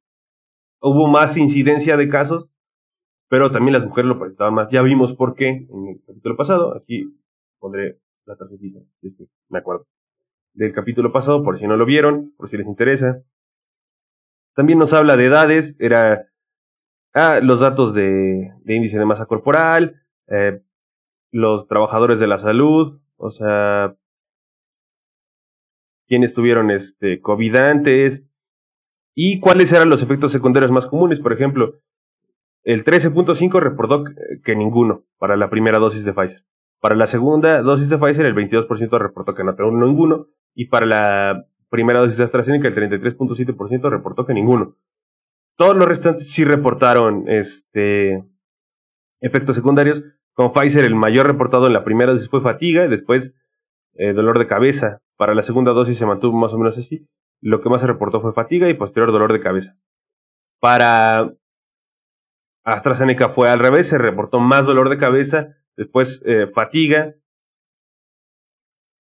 S2: Hubo más incidencia de casos, pero también las mujeres lo presentaban más. Ya vimos por qué en el capítulo pasado. Aquí pondré la tarjetita, si es que me acuerdo. Del capítulo pasado, por si no lo vieron, por si les interesa. También nos habla de edades, era ah, los datos de, de índice de masa corporal, eh, los trabajadores de la salud, o sea, quienes tuvieron este COVID antes y cuáles eran los efectos secundarios más comunes. Por ejemplo, el 13.5 reportó que ninguno para la primera dosis de Pfizer. Para la segunda dosis de Pfizer, el 22% reportó que no tuvo ninguno. Y para la primera dosis de AstraZeneca, el 33.7% reportó que ninguno. Todos los restantes sí reportaron este, efectos secundarios, con Pfizer, el mayor reportado en la primera dosis fue fatiga y después eh, dolor de cabeza. Para la segunda dosis se mantuvo más o menos así. Lo que más se reportó fue fatiga y posterior dolor de cabeza. Para AstraZeneca fue al revés, se reportó más dolor de cabeza, después eh, fatiga.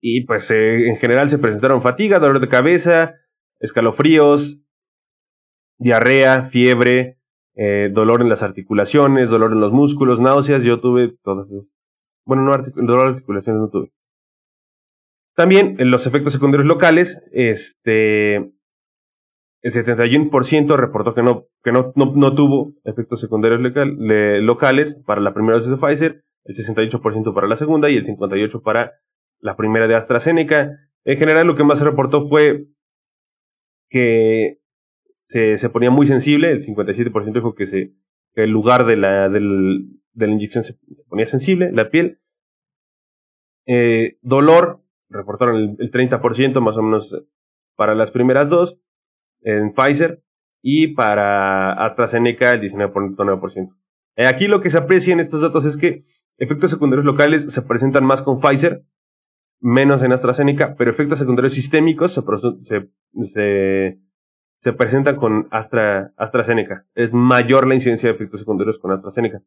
S2: Y pues en general se presentaron fatiga, dolor de cabeza, escalofríos, diarrea, fiebre, eh, dolor en las articulaciones, dolor en los músculos, náuseas, yo tuve todas esas. Bueno, no dolor en articulaciones no tuve. También en los efectos secundarios locales, este, el 71% reportó que no, que no, no, tuvo efectos secundarios locales para la primera dosis de Pfizer, el 68% para la segunda y el 58% para la primera de AstraZeneca. En general, lo que más se reportó fue que se, se ponía muy sensible, el 57% dijo que, se, el lugar de la, del, de la inyección se, ponía sensible, la piel. Eh, dolor, reportaron el, el 30% más o menos para las primeras dos en Pfizer y para AstraZeneca el 19.9%. Eh, aquí lo que se aprecia en estos datos es que efectos secundarios locales se presentan más con Pfizer, menos en AstraZeneca, pero efectos secundarios sistémicos se, se, se se presentan con Astra, AstraZeneca. Es mayor la incidencia de efectos secundarios con AstraZeneca,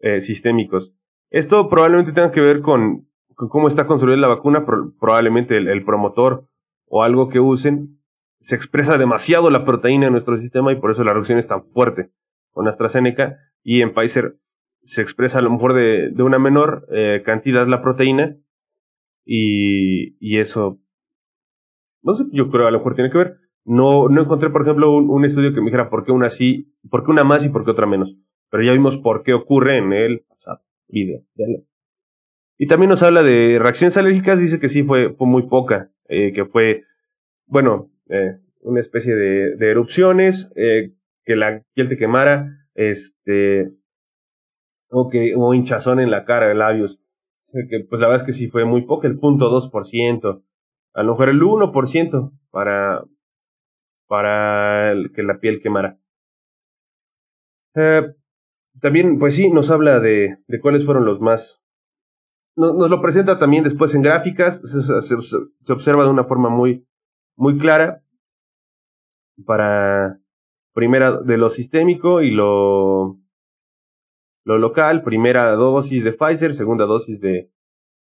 S2: eh, sistémicos. Esto probablemente tenga que ver con, cómo está construida la vacuna, probablemente el, promotor o algo que usen se expresa demasiado la proteína en nuestro sistema y por eso la reacción es tan fuerte con AstraZeneca y en Pfizer se expresa a lo mejor de, de una menor eh, cantidad la proteína y, y eso, no sé, yo creo a lo mejor tiene que ver. No, no encontré, por ejemplo, un, estudio que me dijera por qué una sí, por qué una más y por qué otra menos. Pero ya vimos por qué ocurre en el pasado video. Y también nos habla de reacciones alérgicas, dice que sí fue, fue muy poca, eh, que fue, bueno, eh, una especie de, de erupciones, eh, que la piel te quemara, este, o que hubo hinchazón en la cara, de labios. Que, pues la verdad es que sí fue muy poca, el punto dos por ciento, a lo mejor el 1% para, para que la piel quemara. Eh, también, pues sí, nos habla de, de, cuáles fueron los más, nos lo presenta también después en gráficas, se, observa de una forma muy, muy clara para primera de lo sistémico y lo, lo local, primera dosis de Pfizer, segunda dosis de,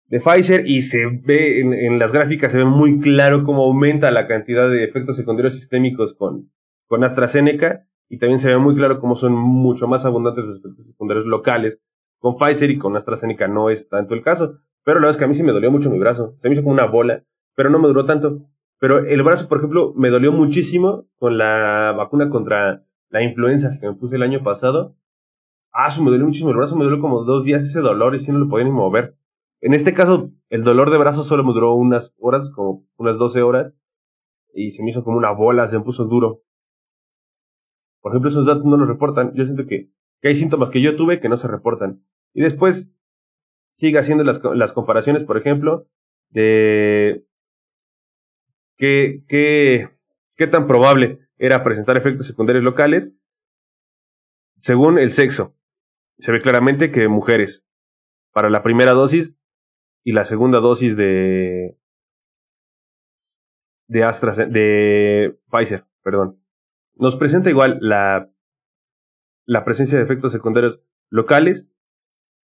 S2: de Pfizer y se ve en, las gráficas se ve muy claro cómo aumenta la cantidad de efectos secundarios sistémicos con, con AstraZeneca y también se ve muy claro cómo son mucho más abundantes los efectos secundarios locales con Pfizer y con AstraZeneca no es tanto el caso. Pero la verdad es que a mí sí me dolió mucho mi brazo. Se me hizo como una bola, pero no me duró tanto. Pero el brazo, por ejemplo, me dolió muchísimo con la vacuna contra la influenza que me puse el año pasado. Ah, eso me dolió muchísimo el brazo, me dolió como dos días ese dolor y sí no lo podía ni mover. En este caso, el dolor de brazo solo me duró unas horas, como unas 12 horas, y se me hizo como una bola, se me puso duro. Por ejemplo, esos datos no los reportan. Yo siento que que hay síntomas que yo tuve que no se reportan. Y después sigue haciendo las, comparaciones, por ejemplo, de qué, qué tan probable era presentar efectos secundarios locales según el sexo. Se ve claramente que mujeres para la primera dosis y la segunda dosis de de Astra de Pfizer, perdón. Nos presenta igual la la presencia de efectos secundarios locales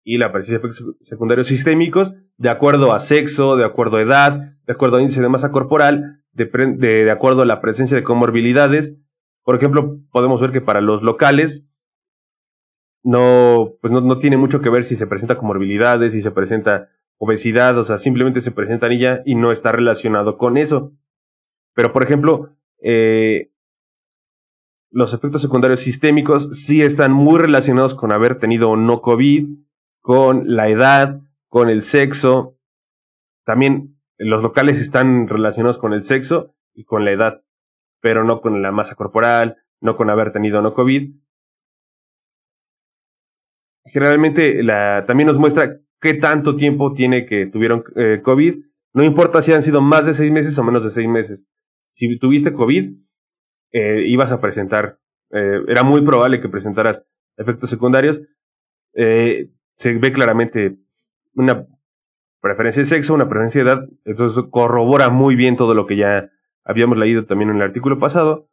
S2: y la presencia de efectos secundarios sistémicos de acuerdo a sexo, de acuerdo a edad, de acuerdo a índice de masa corporal, de, de, acuerdo a la presencia de comorbilidades. Por ejemplo, podemos ver que para los locales no, pues no, no tiene mucho que ver si se presenta comorbilidades, si se presenta obesidad, o sea, simplemente se presenta anilla y no está relacionado con eso. Pero, por ejemplo, eh, los efectos secundarios sistémicos sí están muy relacionados con haber tenido o no COVID, con la edad, con el sexo. También los locales están relacionados con el sexo y con la edad, pero no con la masa corporal, no con haber tenido o no COVID. Generalmente la, también nos muestra qué tanto tiempo tiene que tuvieron eh, COVID. No importa si han sido más de seis meses o menos de seis meses. Si tuviste COVID, eh, ibas a presentar, eh, era muy probable que presentaras efectos secundarios. Eh, se ve claramente una preferencia de sexo, una preferencia de edad, entonces corrobora muy bien todo lo que ya habíamos leído también en el artículo pasado.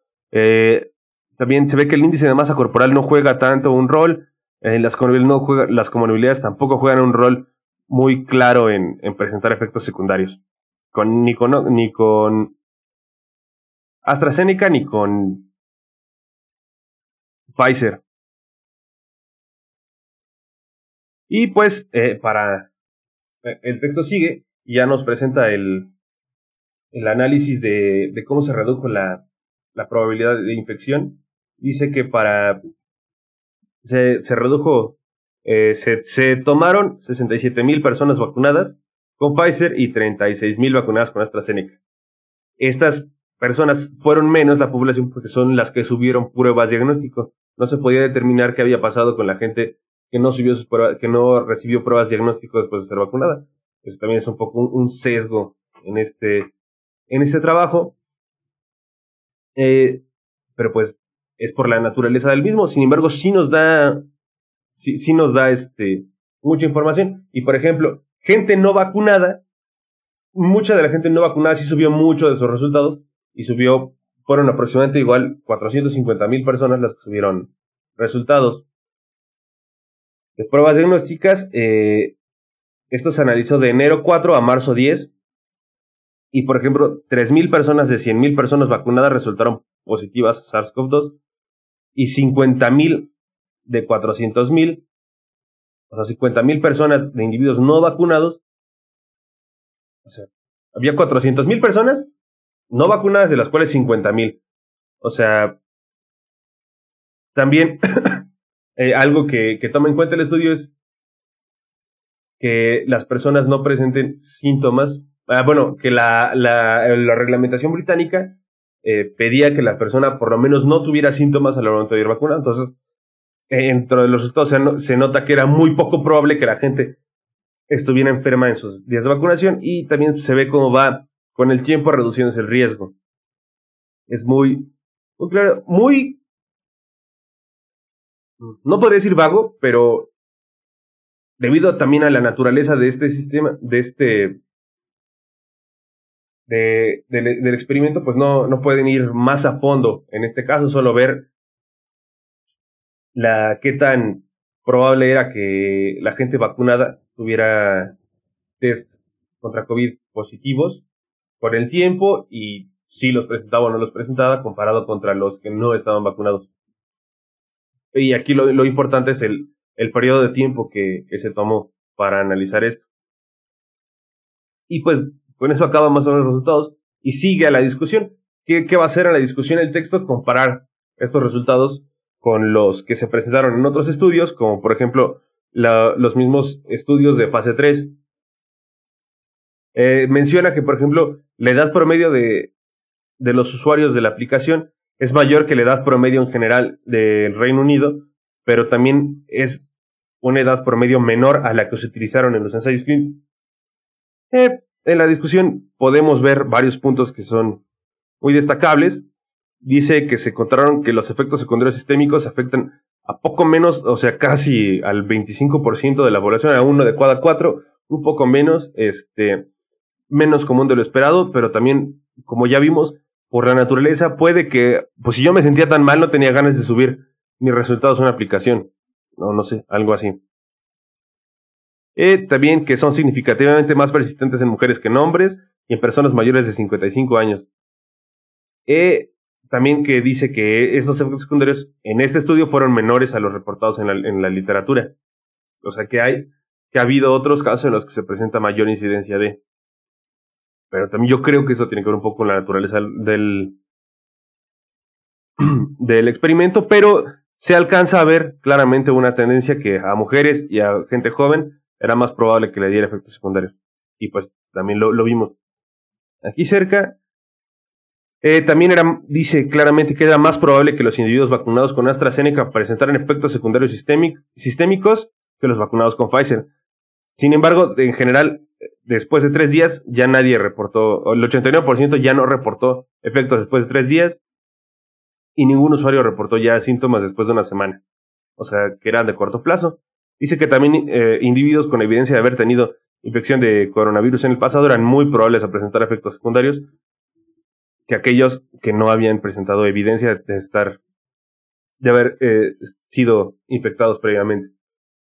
S2: también se ve que el índice de masa corporal no juega tanto un rol, las, no juega, las comorbilidades tampoco juegan un rol muy claro en, en presentar efectos secundarios. Ni, con, ni con AstraZeneca ni con Pfizer. Y pues, eh, para. Eh, el texto sigue y ya nos presenta el, el análisis de, de cómo se redujo la, la, probabilidad de infección. Dice que para. Se, redujo. Eh, se, se tomaron 67 mil personas vacunadas con Pfizer y 36 mil vacunadas con AstraZeneca. Estas personas fueron menos la población porque son las que subieron pruebas diagnóstico. No se podía determinar qué había pasado con la gente que no subió sus pruebas, que no recibió pruebas diagnóstico después de ser vacunada. Eso también es un poco un, sesgo en este, en este trabajo. Eh, pero pues es por la naturaleza del mismo. Sin embargo, sí nos da, sí, sí nos da este, mucha información. Y por ejemplo, gente no vacunada, mucha de la gente no vacunada sí subió mucho de sus resultados, y subió, fueron aproximadamente igual 450 mil personas las que subieron resultados. De pruebas diagnósticas, eh, esto se analizó de enero 4 a marzo 10 y por ejemplo 3.000 personas de 100.000 personas vacunadas resultaron positivas a SARS-CoV-2 y 50.000 de 400.000, o sea, 50.000 personas de individuos no vacunados, o sea, había 400.000 personas no vacunadas, de las cuales 50 mil. O sea, también eh, algo que, que toma en cuenta el estudio es que las personas no presenten síntomas. Ah, bueno, que la, la, la reglamentación británica eh, pedía que la persona por lo menos no tuviera síntomas al momento de ir vacunada. Entonces, dentro de los resultados se, nota que era muy poco probable que la gente estuviera enferma en sus días de vacunación y también se ve cómo va con el tiempo reduciéndose el riesgo. Es muy, muy claro, muy, no podría decir vago, pero debido también a la naturaleza de este sistema, de este, de, del experimento, pues no, no pueden ir más a fondo. En este caso, solo ver la qué tan probable era que la gente vacunada tuviera test contra COVID positivos por el tiempo y si los presentaba o no los presentaba comparado contra los que no estaban vacunados. Y aquí lo, lo importante es el, el periodo de tiempo que, que se tomó para analizar esto. Y pues con eso acaba más o menos los resultados y sigue a la discusión. ¿Qué, ¿Qué, va a hacer a la discusión el texto? Comparar estos resultados con los que se presentaron en otros estudios, como por ejemplo los mismos estudios de fase 3. Eh, menciona que, por ejemplo, la edad promedio de, de los usuarios de la aplicación es mayor que la edad promedio en general del Reino Unido, pero también es una edad promedio menor a la que se utilizaron en los ensayos clínicos. Eh, en la discusión podemos ver varios puntos que son muy destacables. Dice que se encontraron que los efectos secundarios sistémicos afectan a poco menos, o sea, casi al 25% de la población, a uno de cada cuatro, un poco menos, este, menos común de lo esperado, pero también, como ya vimos, por la naturaleza puede que, pues si yo me sentía tan mal, no tenía ganas de subir mis resultados a una aplicación. No, no sé, algo así. Eh, también que son significativamente más persistentes en mujeres que en hombres y en personas mayores de 55 años. Eh, también que dice que estos efectos secundarios en este estudio fueron menores a los reportados en la, en la literatura. O sea que hay, que ha habido otros casos en los que se presenta mayor incidencia de. Pero también yo creo que eso tiene que ver un poco con la naturaleza del, del experimento, pero se alcanza a ver claramente una tendencia que a mujeres y a gente joven era más probable que le diera efectos secundarios. Y pues también lo, lo vimos. Aquí cerca, eh, también era, dice claramente que era más probable que los individuos vacunados con AstraZeneca presentaran efectos secundarios sistémicos que los vacunados con Pfizer. Sin embargo, en general, después de tres días ya nadie reportó, el 89% ya no reportó efectos después de tres días y ningún usuario reportó ya síntomas después de una semana. O sea, que eran de corto plazo. Dice que también eh, individuos con evidencia de haber tenido infección de coronavirus en el pasado eran muy probables a presentar efectos secundarios que aquellos que no habían presentado evidencia de estar, de haber eh, sido infectados previamente.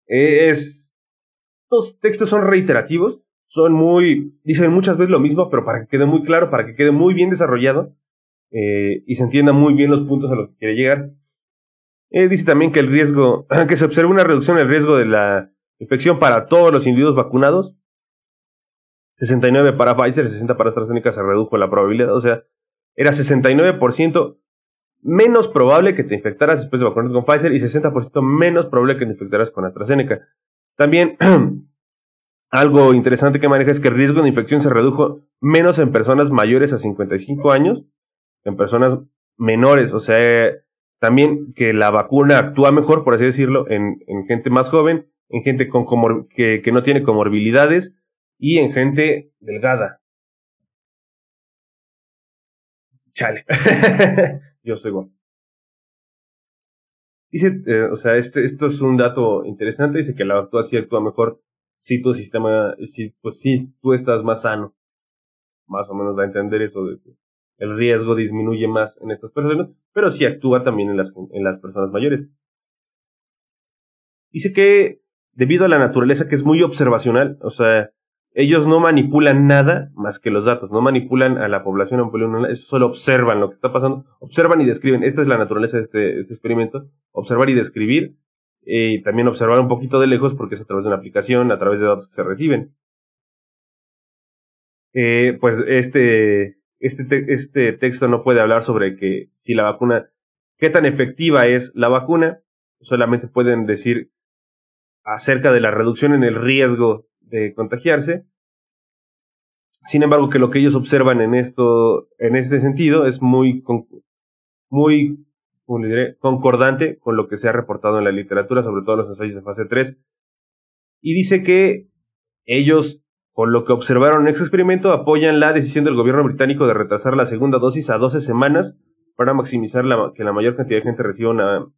S2: Eh, estos textos son reiterativos, son muy, dicen muchas veces lo mismo, pero para que quede muy claro, para que quede muy bien desarrollado, eh, y se entienda muy bien los puntos a los que quiere llegar. Eh, dice también que el riesgo, que se observa una reducción del riesgo de la infección para todos los individuos vacunados. 69 para Pfizer, 60 para AstraZeneca se redujo la probabilidad, o sea, era 69% menos probable que te infectaras después de vacunarte con Pfizer y 60% menos probable que te infectaras con AstraZeneca. También algo interesante que maneja es que el riesgo de infección se redujo menos en personas mayores a 55 años en personas menores, o sea, también que la vacuna actúa mejor, por así decirlo, en, en gente más joven, en gente con comor que, no tiene comorbilidades y en gente delgada. Chale. Yo soy igual. Dice, eh, o sea, este, esto es un dato interesante, dice que la vacuna sí actúa mejor si tu sistema, si, pues si tú estás más sano. Más o menos da a entender eso de que el riesgo disminuye más en estas personas, pero sí actúa también en las, en las personas mayores. Dice que debido a la naturaleza que es muy observacional, o sea, ellos no manipulan nada más que los datos, no manipulan a la población, solo observan lo que está pasando, observan y describen, esta es la naturaleza de este, este experimento, observar y describir, y también observar un poquito de lejos porque es a través de una aplicación, a través de datos que se reciben. Eh, pues este, este, este texto no puede hablar sobre que si la vacuna, qué tan efectiva es la vacuna, solamente pueden decir acerca de la reducción en el riesgo de contagiarse. Sin embargo, que lo que ellos observan en esto, en este sentido, es muy, muy, concordante con lo que se ha reportado en la literatura, sobre todo los ensayos de fase 3. Y dice que ellos por lo que observaron en este experimento, apoyan la decisión del gobierno británico de retrasar la segunda dosis a 12 semanas para maximizar la, que la mayor cantidad de gente reciba una,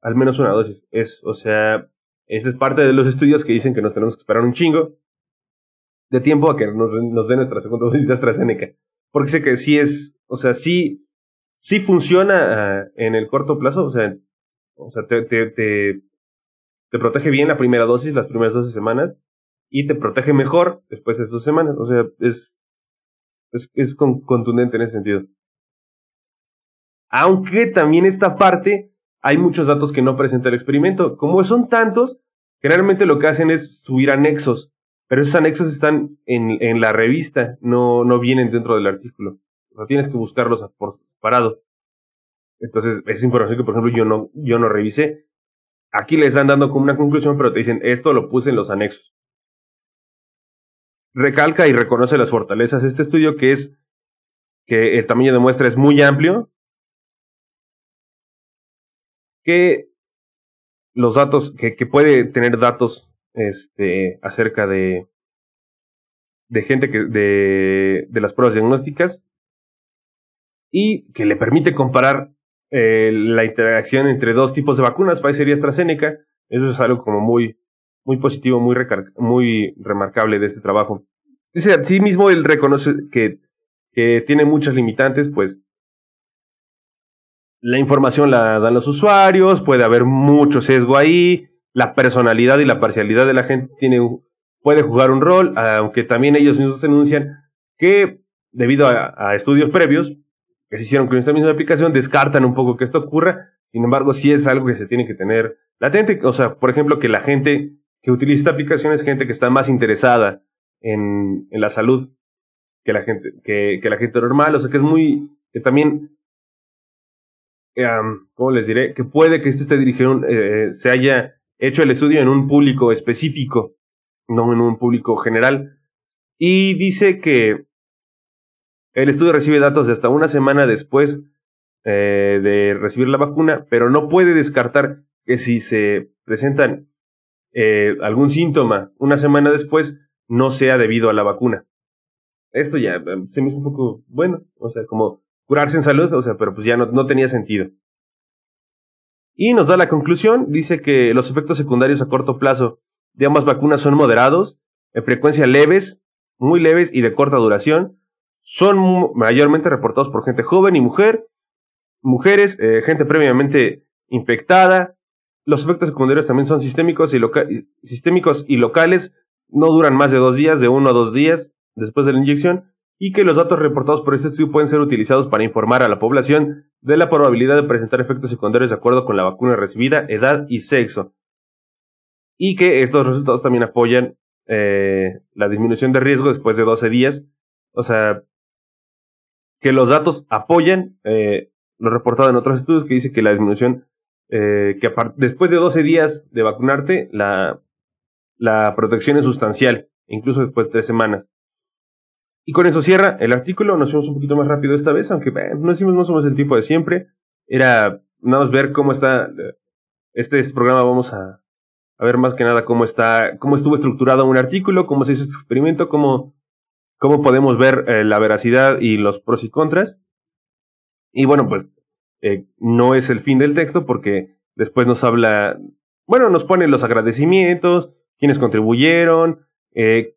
S2: al menos una dosis. Es, o sea, Esa es parte de los estudios que dicen que nos tenemos que esperar un chingo de tiempo a que nos, nos den nuestra segunda dosis de AstraZeneca. Porque sé que sí es, o sea, sí, sí funciona ah, en el corto plazo, o sea, o sea, te, te, te, te protege bien la primera dosis, las primeras 12 semanas, y te protege mejor después de dos semanas. O sea, es, es, es contundente en ese sentido. Aunque también esta parte hay muchos datos que no presenta el experimento. Como son tantos, generalmente lo que hacen es subir anexos, pero esos anexos están en, en la revista, no, no vienen dentro del artículo. O sea, tienes que buscarlos por separado. Entonces, esa información que, por ejemplo, yo no, yo no revisé. Aquí les están dando como una conclusión, pero te dicen, esto lo puse en los anexos. Recalca y reconoce las fortalezas. Este estudio que es que el tamaño de muestra es muy amplio, que los datos, que, que puede tener datos este, acerca de, de gente que, de, de las pruebas diagnósticas y que le permite comparar eh, la interacción entre dos tipos de vacunas, Pfizer y AstraZeneca. Eso es algo como muy, muy positivo, muy, muy remarcable de este trabajo. Dice, sí mismo él reconoce que, que tiene muchas limitantes, pues la información la dan los usuarios, puede haber mucho sesgo ahí, la personalidad y la parcialidad de la gente tiene, puede jugar un rol, aunque también ellos mismos denuncian que debido a, a estudios previos que se hicieron con esta misma aplicación descartan un poco que esto ocurra, sin embargo sí es algo que se tiene que tener latente, o sea, por ejemplo, que la gente que utiliza esta aplicación es gente que está más interesada en, en la salud que la gente que, que la gente normal, o sea, que es muy, que también ¿cómo les diré? Que puede que esto esté dirigido, eh, se haya hecho el estudio en un público específico, no en un público general. Y dice que el estudio recibe datos de hasta una semana después eh, de recibir la vacuna, pero no puede descartar que si se presentan eh, algún síntoma una semana después, no sea debido a la vacuna. Esto ya se me hizo un poco bueno, o sea, como curarse en salud, o sea, pero pues ya no, no tenía sentido. Y nos da la conclusión, dice que los efectos secundarios a corto plazo de ambas vacunas son moderados, en frecuencia leves, muy leves y de corta duración. Son mayormente reportados por gente joven y mujer, mujeres, eh, gente previamente infectada. Los efectos secundarios también son sistémicos y, locales, no duran más de dos días, de uno a dos días después de la inyección, y que los datos reportados por este estudio pueden ser utilizados para informar a la población de la probabilidad de presentar efectos secundarios de acuerdo con la vacuna recibida, edad y sexo. Y que estos resultados también apoyan eh, la disminución de riesgo después de 12 días. O sea, que los datos apoyan eh, lo reportado en otros estudios que dice que la disminución, eh, que después de 12 días de vacunarte, la, la protección es sustancial, incluso después de tres semanas. Y con eso cierra el artículo. Nos fuimos un poquito más rápido esta vez, aunque no decimos más o menos el tiempo de siempre. Era nada más ver cómo está este, este, programa. Vamos a, a, ver más que nada cómo está, cómo estuvo estructurado un artículo, cómo se hizo este experimento, cómo, cómo podemos ver eh, la veracidad y los pros y contras. Y bueno, pues eh, no es el fin del texto porque después nos habla, bueno, nos pone los agradecimientos, quienes contribuyeron, eh,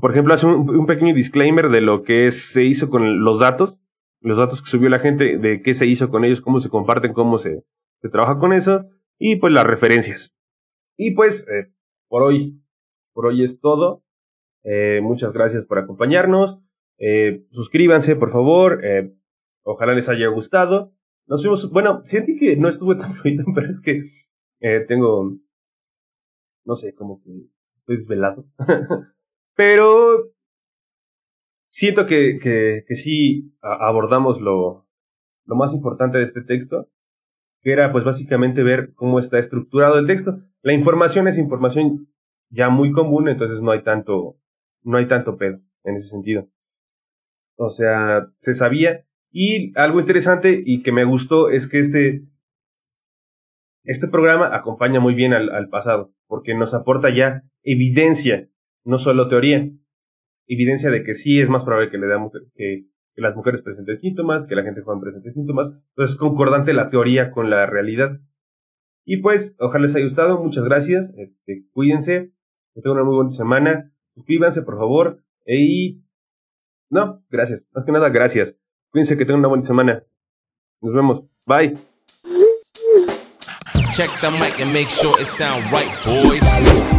S2: por ejemplo, hace un, pequeño disclaimer de lo que se hizo con los datos, los datos que subió la gente, de qué se hizo con ellos, cómo se comparten, cómo se, trabaja con eso, y pues las referencias. Y pues, eh, por hoy, por hoy es todo. Muchas gracias por acompañarnos. Suscríbanse, por favor. ojalá les haya gustado. Nos fuimos, bueno, sentí que no estuve tan fluido, pero es que tengo, no sé, como que estoy desvelado. Pero siento que, que, que sí abordamos lo, lo más importante de este texto, que era pues básicamente ver cómo está estructurado el texto. La información es información ya muy común, entonces no hay tanto, no hay tanto pedo en ese sentido. O sea, se sabía. Y algo interesante y que me gustó es que este, este programa acompaña muy bien al, pasado, porque nos aporta ya evidencia no solo teoría, evidencia de que sí es más probable que, le que, que las mujeres presenten síntomas, que la gente joven presente síntomas, entonces es concordante la teoría con la realidad. Y pues, ojalá les haya gustado. Muchas gracias. Este, cuídense. Que tengan una muy buena semana. Suscríbanse, por favor. Y. No, gracias. Más que nada, gracias. Cuídense que tengan una buena semana. Nos vemos. Bye.
S1: Check the mic and make sure it sound right, boys.